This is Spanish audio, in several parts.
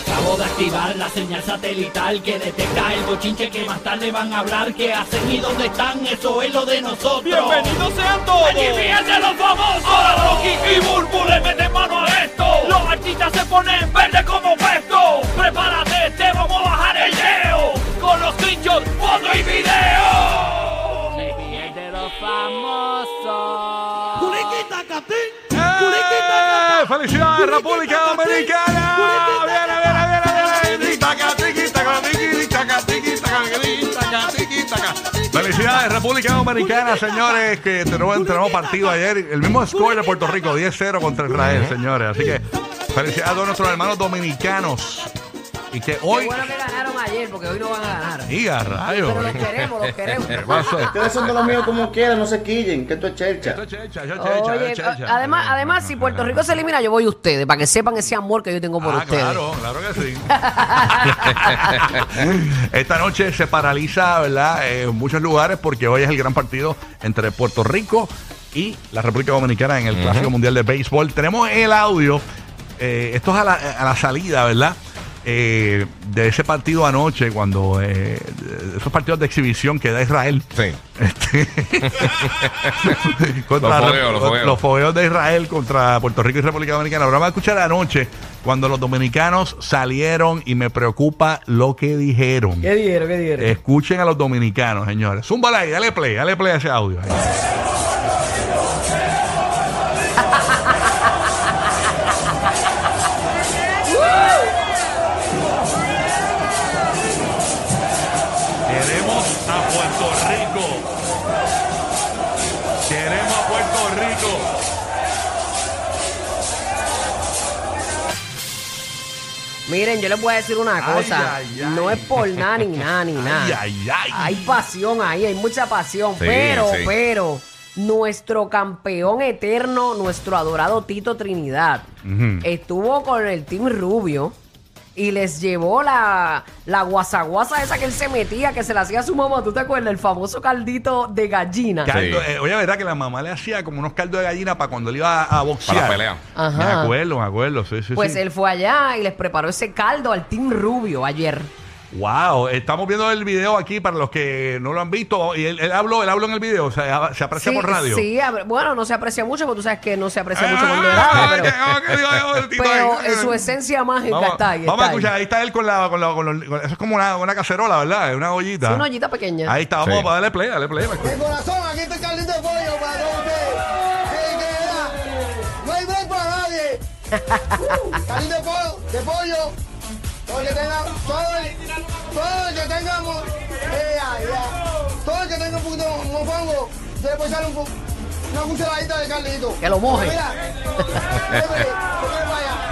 Acabo de activar la señal satelital que detecta el bochinche que más tarde van a hablar. ¿Qué hacen y dónde están? Eso es lo de nosotros. ¡Bienvenidos sean todos! ¡Allí fíjense los famosos! Ahora Rocky y Burbu le meten mano a esto. Los artistas se ponen verde como puesto. Prepárate, te vamos a bajar el leo. Con los screenshots, foto y video. Ríen de los famosos. ¡Eh! ¡Felicidades, República Dominicana! Felicidades, República Dominicana, señores, que tenemos, tenemos partido ayer. El mismo score de Puerto Rico, 10-0 contra Israel, señores. Así que felicidades a todos nuestros hermanos dominicanos. Y que Qué hoy. bueno que ganaron ayer, porque hoy no van a ganar. Y a rayos. Pero los queremos, los queremos. ¿Qué pasó? Ustedes son de los míos como quieran, no se quillen, que esto es chercha. Esto es es checha, Oye, esto es checha. además, además, si Puerto Rico se elimina, yo voy a ustedes, para que sepan ese amor que yo tengo por Ah, ustedes. claro, claro que sí. Esta noche se paraliza, ¿verdad? En muchos lugares porque hoy es el gran partido entre Puerto Rico y la República Dominicana en el Clásico Mundial de Béisbol. Tenemos el audio, eh, esto es a la, a la salida, ¿verdad? Eh, de ese partido anoche, cuando eh, esos partidos de exhibición que da Israel. Sí. Este, contra Los fogueos, los fogueos. los fogueos de Israel contra Puerto Rico y República Dominicana. Ahora vamos a escuchar anoche cuando los dominicanos salieron y me preocupa lo que dijeron. ¿Qué dijeron? ¿Qué dijeron? Escuchen a los dominicanos, señores. Zúmbala ahí, dale play, dale play a ese audio. ahí. Queremos a Puerto Rico. Queremos a Puerto Rico. Miren, yo les voy a decir una Ay, cosa. ay, ay. No es por nada ni nada ni nada. Ay, ay, ay. Hay pasión ahí, hay mucha pasión. Sí, pero, sí. pero, nuestro campeón eterno, nuestro adorado Tito Trinidad, estuvo con el Team Rubio y les llevó la, la guasaguasa esa que él se metía, que se la hacía a su mamá. ¿Tú te acuerdas? El famoso caldito de gallina. Caldo, Sí. eh, oye, ¿verdad que la mamá le hacía como unos caldos de gallina para cuando él iba a, a boxear? Para la pelea. Ajá. Me acuerdo, me acuerdo, sí, sí, Pues sí. él fue allá y les preparó ese caldo al Team Rubio ayer. Wow, estamos viendo el video aquí para los que no lo han visto. Y él, él habló, él habló en el video, o sea, se aprecia Sí, por radio. Sí, bueno, no se aprecia mucho, porque tú sabes que no se aprecia Ah, mucho cuando graba, ah, pero, Tito, pero en su esencia mágica Vamos, está ahí. vamos a está ahí. escuchar, ahí está él con la, con la, con los- con- eso es como una, una cacerola, ¿verdad? Es una ollita. Sí, una ollita pequeña. Ahí está, vamos Sí. a darle play, dale play. De corazón, aquí está el caldito de pollo para todos ustedes. Sí, que era. No hay break para nadie. Uh, caldito de pollo, de pollo. Todo el que tenga, todo todo que tenga, mo- eh, ya, ya. todo que tenga un poquito de mofongo, se le puede echar un po- una cucharadita de caldito. Que lo moje. Mira, vaya.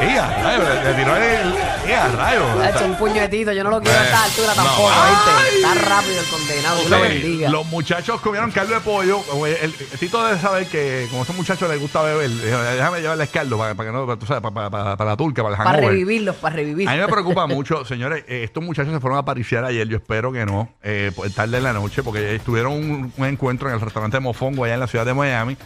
¡Ea, rayo! Le, tiró el. ¡Ea, rayo! Ha hecho un puñetito, yo no lo quiero a esta Eh, altura no. tampoco. ¿viste? Está rápido el condenado, Dios lo bendiga. Los muchachos comieron caldo de pollo. Como El, el Tito debe saber que, como a estos muchachos les gusta beber, déjame llevarles caldo para, para que no, para, tú sabes, para, para- para la turca, para el Para revivirlos, para A mí revivirlos. me preocupa mucho, señores. eh, estos muchachos se fueron a pariciar ayer. Yo espero que no, eh, por tarde en la noche, porque tuvieron un encuentro en el restaurante Mofongo allá en la ciudad de Miami.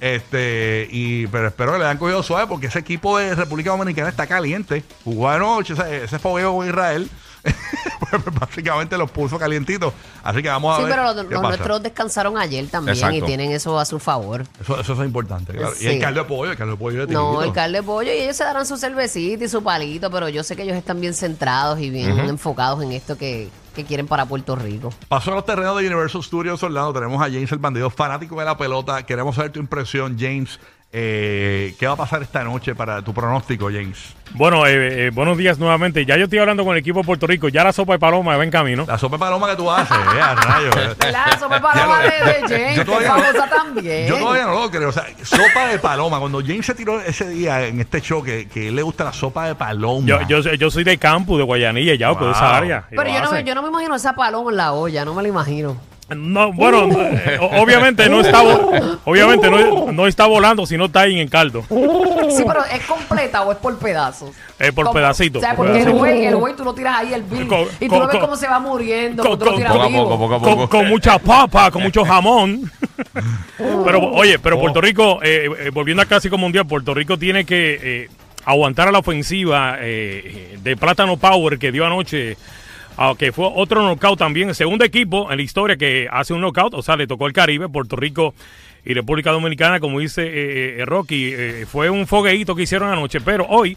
Este, y, pero espero que le hayan cogido suave porque ese equipo de República Dominicana está caliente. Jugó anoche, ese, ese fogueo con Israel. pues básicamente los puso calientitos. Así que vamos a Sí, ver. pero los, qué los pasa. nuestros descansaron ayer también y tienen eso a su favor. Eso, eso es importante, claro. Y Sí. el caldo de pollo, el caldo de pollo de No, el caldo de pollo y ellos se darán su cervecita y su palito, pero yo sé que ellos están bien centrados y bien enfocados en esto que, quieren para Puerto Rico. Pasó a los terrenos de Universal Studios Orlando. Tenemos a James el bandido, fanático de la pelota. Queremos saber tu impresión, James. Eh, ¿Qué va a pasar esta noche para tu pronóstico, James? Bueno, eh, eh, buenos días nuevamente. Ya yo estoy hablando con el equipo de Puerto Rico. Ya la sopa de paloma va en camino. La sopa de paloma que tú haces, eh, a rayos. La sopa de paloma de, de James, Yo todavía no- famosa también. Yo todavía no lo creo. O sea, sopa de paloma. Cuando James se tiró ese día en este show que, que él le gusta la sopa de paloma. Yo, yo, yo soy de campus, de Guayanilla, de Wow. esa área. Pero yo no, yo no me imagino esa paloma en la olla, no me la imagino. No, bueno, eh, o- obviamente no está, obviamente no, no está volando, sino está ahí en caldo. Sí, pero ¿es completa o es por pedazos? Eh, por pedacitos, O sea, por porque el güey, el güey tú lo tiras ahí el bill Con- y tú con- lo ves con- cómo se va muriendo, con- tú lo con- tiras Poco a vivo. poco, poco a poco. Con, con mucha papa, con mucho jamón. pero oye, pero Puerto Rico, eh, eh, volviendo al Clásico Mundial, Puerto Rico tiene que eh, aguantar a la ofensiva eh, de Plátano Power que dio anoche. Ah, que fue otro knockout también, el segundo equipo en la historia que hace un knockout, o sea, le tocó el Caribe, Puerto Rico y República Dominicana, como dice eh, eh, Rocky, eh, fue un fogueíto que hicieron anoche, pero hoy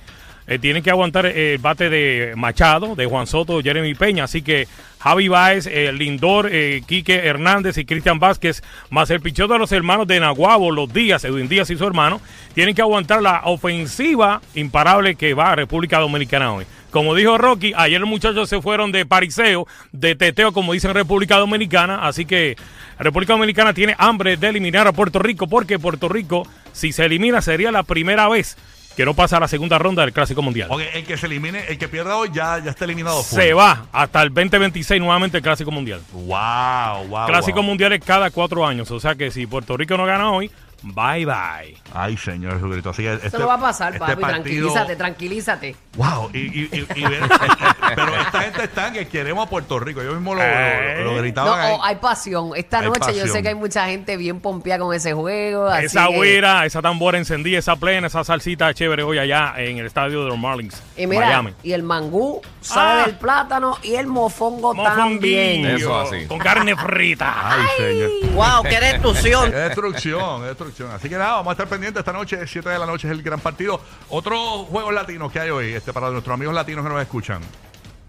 tienen que aguantar el bate de Machado, de Juan Soto, Jeremy Peña, así que Javi Baez, Lindor, Quique Hernández y Cristian Vázquez, más el pichón de los hermanos de Naguabo, los Díaz, Edwin Díaz y su hermano, tienen que aguantar la ofensiva imparable que va a República Dominicana hoy. Como dijo Rocky, ayer los muchachos se fueron de pariseo, de teteo, como dicen en República Dominicana, así que República Dominicana tiene hambre de eliminar a Puerto Rico, porque Puerto Rico, si se elimina, sería la primera vez que no pasa a la segunda ronda del Clásico Mundial. Ok, el que se elimine, el que pierda hoy ya, ya está eliminado. Se va hasta el 2026 nuevamente el Clásico Mundial. Wow, wow. Clásico wow. Mundial es cada cuatro años, o sea que si Puerto Rico no gana hoy, bye bye. Ay, señor Jesucristo. Así que este, Eso no va a pasar, este papi. partido- Tranquilízate, tranquilízate. Wow, y, y, y, y ver- pero esta gente está que queremos a Puerto Rico. Yo mismo lo, Eh. lo, lo No, gritaban ahí. oh, hay pasión. Esta Hay noche yo pasión. sé que hay mucha gente bien pompeada con ese juego. así esa que- güira, esa tambora encendida, esa plena, esa salsita chévere hoy allá en el estadio de los Marlins. Y mira, Miami. y el mangú sale Ah. del plátano y el mofongo Mofonguillo, también. Eso así. Con carne frita. Ay, señor. ¡Wow! ¡Qué destrucción! Qué destrucción, qué Así que nada, vamos a estar pendientes esta noche, 7 de la noche es el gran partido. Otros juegos latinos que hay hoy, este para nuestros amigos latinos que nos escuchan.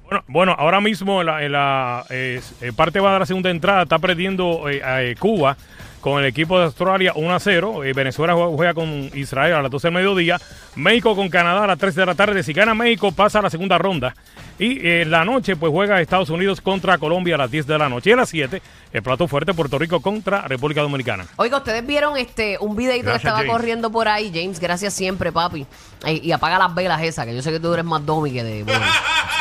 Bueno, bueno, ahora mismo la, eh, parte va de la segunda entrada, está perdiendo eh, eh, Cuba con el equipo de Australia 1 a 0. Eh, Venezuela juega, juega con Israel a las 12 del mediodía. México con Canadá a las 3 de la tarde. Si gana México, pasa a la segunda ronda. Y en la noche, pues juega Estados Unidos contra Colombia a las 10 de la noche. Y a las 7, el plato fuerte Puerto Rico contra República Dominicana. Oiga, ustedes vieron este un videito que estaba James. corriendo por ahí, James, gracias siempre, papi. Y, y apaga las velas esas, que yo sé que tú eres más domi que de bueno.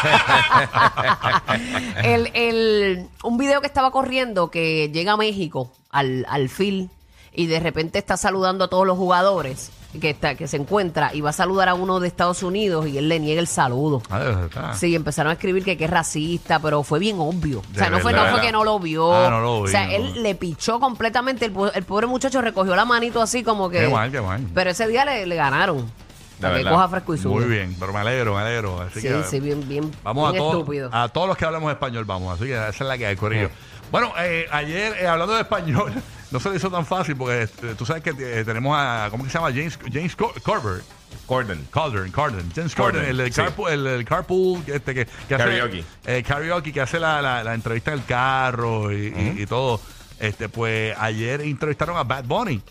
el, el- un video que estaba corriendo que llega a México al, al fil y de repente está saludando a todos los jugadores que está que se encuentra y va a saludar a uno de Estados Unidos y él le niega el saludo. Ah. Sí, empezaron a escribir que, que es racista, pero fue bien obvio. O sea, De no fue, no fue que no lo vio. Ah, no lo o sea, no. él le pichó completamente. El, po- el pobre muchacho recogió la manito así como que. Qué mal, qué mal. Pero ese día le, le ganaron. Para que coja fresco y subo. Muy bien, pero me alegro, me alegro. Así Sí, que, sí, bien, bien. Vamos a todos, a todos los que hablamos español, vamos. Así que esa es la que hay, Corillo. Bueno, eh, ayer, eh, hablando de español, no se le hizo tan fácil porque este, tú sabes que eh, tenemos a, ¿cómo que se llama? James, James Cor- Corber. Corden. Corden, Corden, James Corden, Corden, el, del sí. carpool, el, del carpool este, que, que Karaoke. hace eh, karaoke, que hace la, la- la entrevista en el carro y, y- y todo. Este, pues ayer entrevistaron a Bad Bunny.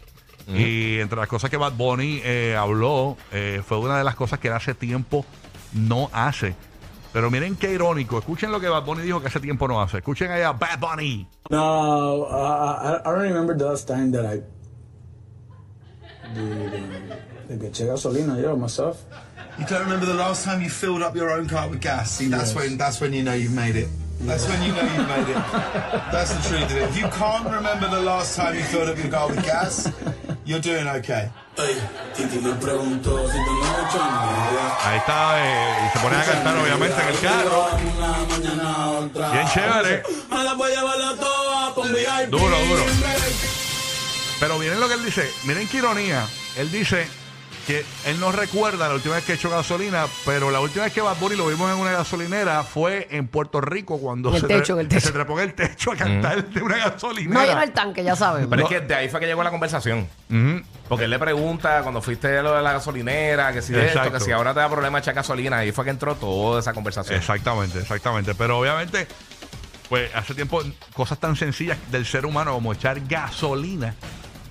Y entre las cosas que Bad Bunny eh, habló, eh, fue una de las cosas que él hace tiempo no hace. Pero miren qué irónico. Escuchen lo que Bad Bunny dijo que hace tiempo no hace. Escuchen ahí a Bad Bunny. No, uh, I, I don't remember the last time that I did, uh, did eché gasolina, yo, myself. You don't remember the last time you filled up your own car with gas? See, that's when that's when you know you've made it. That's when you know you've made it. That's the truth of it. If you can't remember the last time you filled up your car with gas, you're doing okay. Ahí está. eh, y se ponen a cantar obviamente en el carro. Bien chévere. Duro, duro. Pero miren lo que él dice. Miren qué ironía. Él dice que él no recuerda la última vez que echó gasolina, pero la última vez que Bad Bunny lo vimos en una gasolinera fue en Puerto Rico cuando el se, techo, el techo. se trepó en el techo a cantar de una gasolinera. No llenó el tanque, ya sabes. Pero es que de ahí fue que llegó la conversación. Ujú. Porque él le pregunta cuando fuiste a lo de la gasolinera, que si de esto, que si ahora te da problema echar gasolina. Ahí fue que entró toda esa conversación. Exactamente, exactamente. Pero obviamente, pues hace tiempo cosas tan sencillas del ser humano como echar gasolina,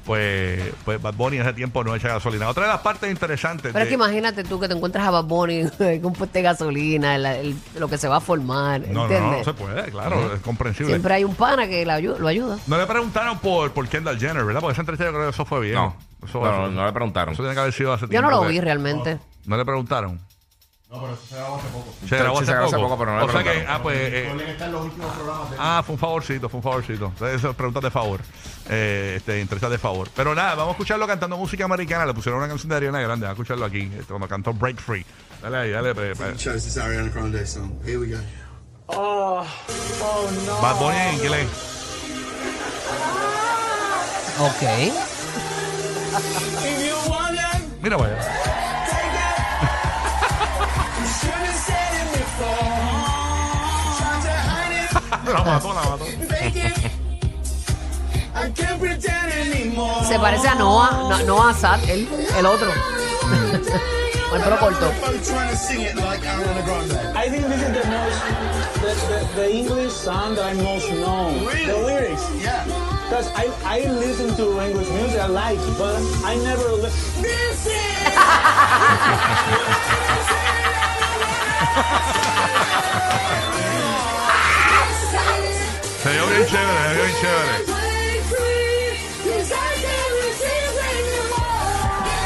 pues, pues Bad Bunny hace tiempo no echa gasolina. Otra de las partes interesantes. Pero es que imagínate tú que te encuentras a Bad Bunny con un puente de gasolina, el- el- lo que se va a formar, no, no, no, ¿entiendes? no se puede, claro, es comprensible. Siempre hay un pana que lo ayuda. No le preguntaron por, por Kendall Jenner, ¿verdad? Porque esa entrevista yo creo que eso fue bien. No, Eso, no, no, no le preguntaron. Eso tiene que haber sido hace Yo tiempo. no lo que- vi realmente. ¿No le preguntaron? No, pero se grabó hace poco. Se grabó hace se grabó hace poco. pero no le O sea que, preguntaron. ah, pues... eh, Ah, fue un favorcito, fue un favorcito. Esas preguntas de favor. Eh, este, entrevistas de favor. Pero nada, vamos a escucharlo cantando música americana. Le pusieron una canción de Ariana Grande. Vamos a escucharlo aquí, este, cuando cantó Break Free. Dale ahí, dale. pe- pe- You chose this Ariana Grande song. Here we go. Oh, oh no. Bad Bunny en inglés. Ok. Mira, vaya. la mató, la mató. Se parece a Noah, no- Noah Sad, el, el otro. Bueno, pero corto. I think this is the most, the, the, the English song that I'm most known. The lyrics. Yeah. Because I, I listen to English music, I like, but I never listen. Se dio bien chévere, se dio bien chévere.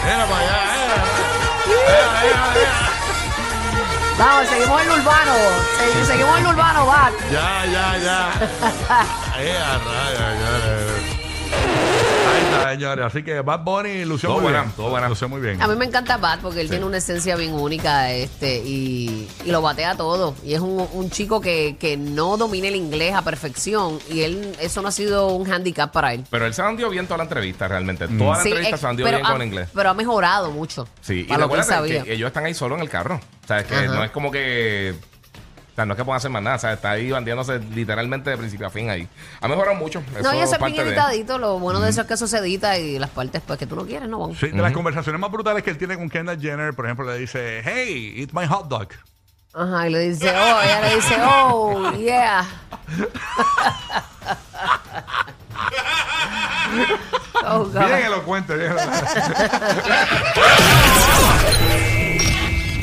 Era para allá, era. Era, era, era. Vamos, seguimos en lo urbano. Se- seguimos en lo urbano, va. Ya, ya, ya. Eh, señores. Así que Bad Bunny lució Todo muy buena, bien. todo buena. Lució muy bien. A mí me encanta Bat porque él tiene una esencia bien única este y, y lo batea todo. Y es un, un chico que, que no domina el inglés a perfección y él eso no ha sido un handicap para él. Pero él se andió bien toda la entrevista, realmente. Toda la Sí, entrevista es- se andió pero bien ha- con inglés. Pero ha mejorado mucho. Sí, y lo que sabía. que ellos están ahí solo en el carro. O sea, es que Ajá. no es como que. O sea, no es que puedan hacer más nada. O sea, está ahí bandeándose literalmente de principio a fin ahí. Ha mejorado mucho. No, y es eso es bien de- editadito. Lo bueno de eso es que eso se edita y las partes pues que tú no quieres no van. Sí, de las conversaciones más brutales que él tiene con Kendall Jenner, por ejemplo, le dice, hey, eat my hot dog. Ajá, y le dice, oh, ella le dice, oh, yeah. oh, God. Bien elocuente, bien elocuente.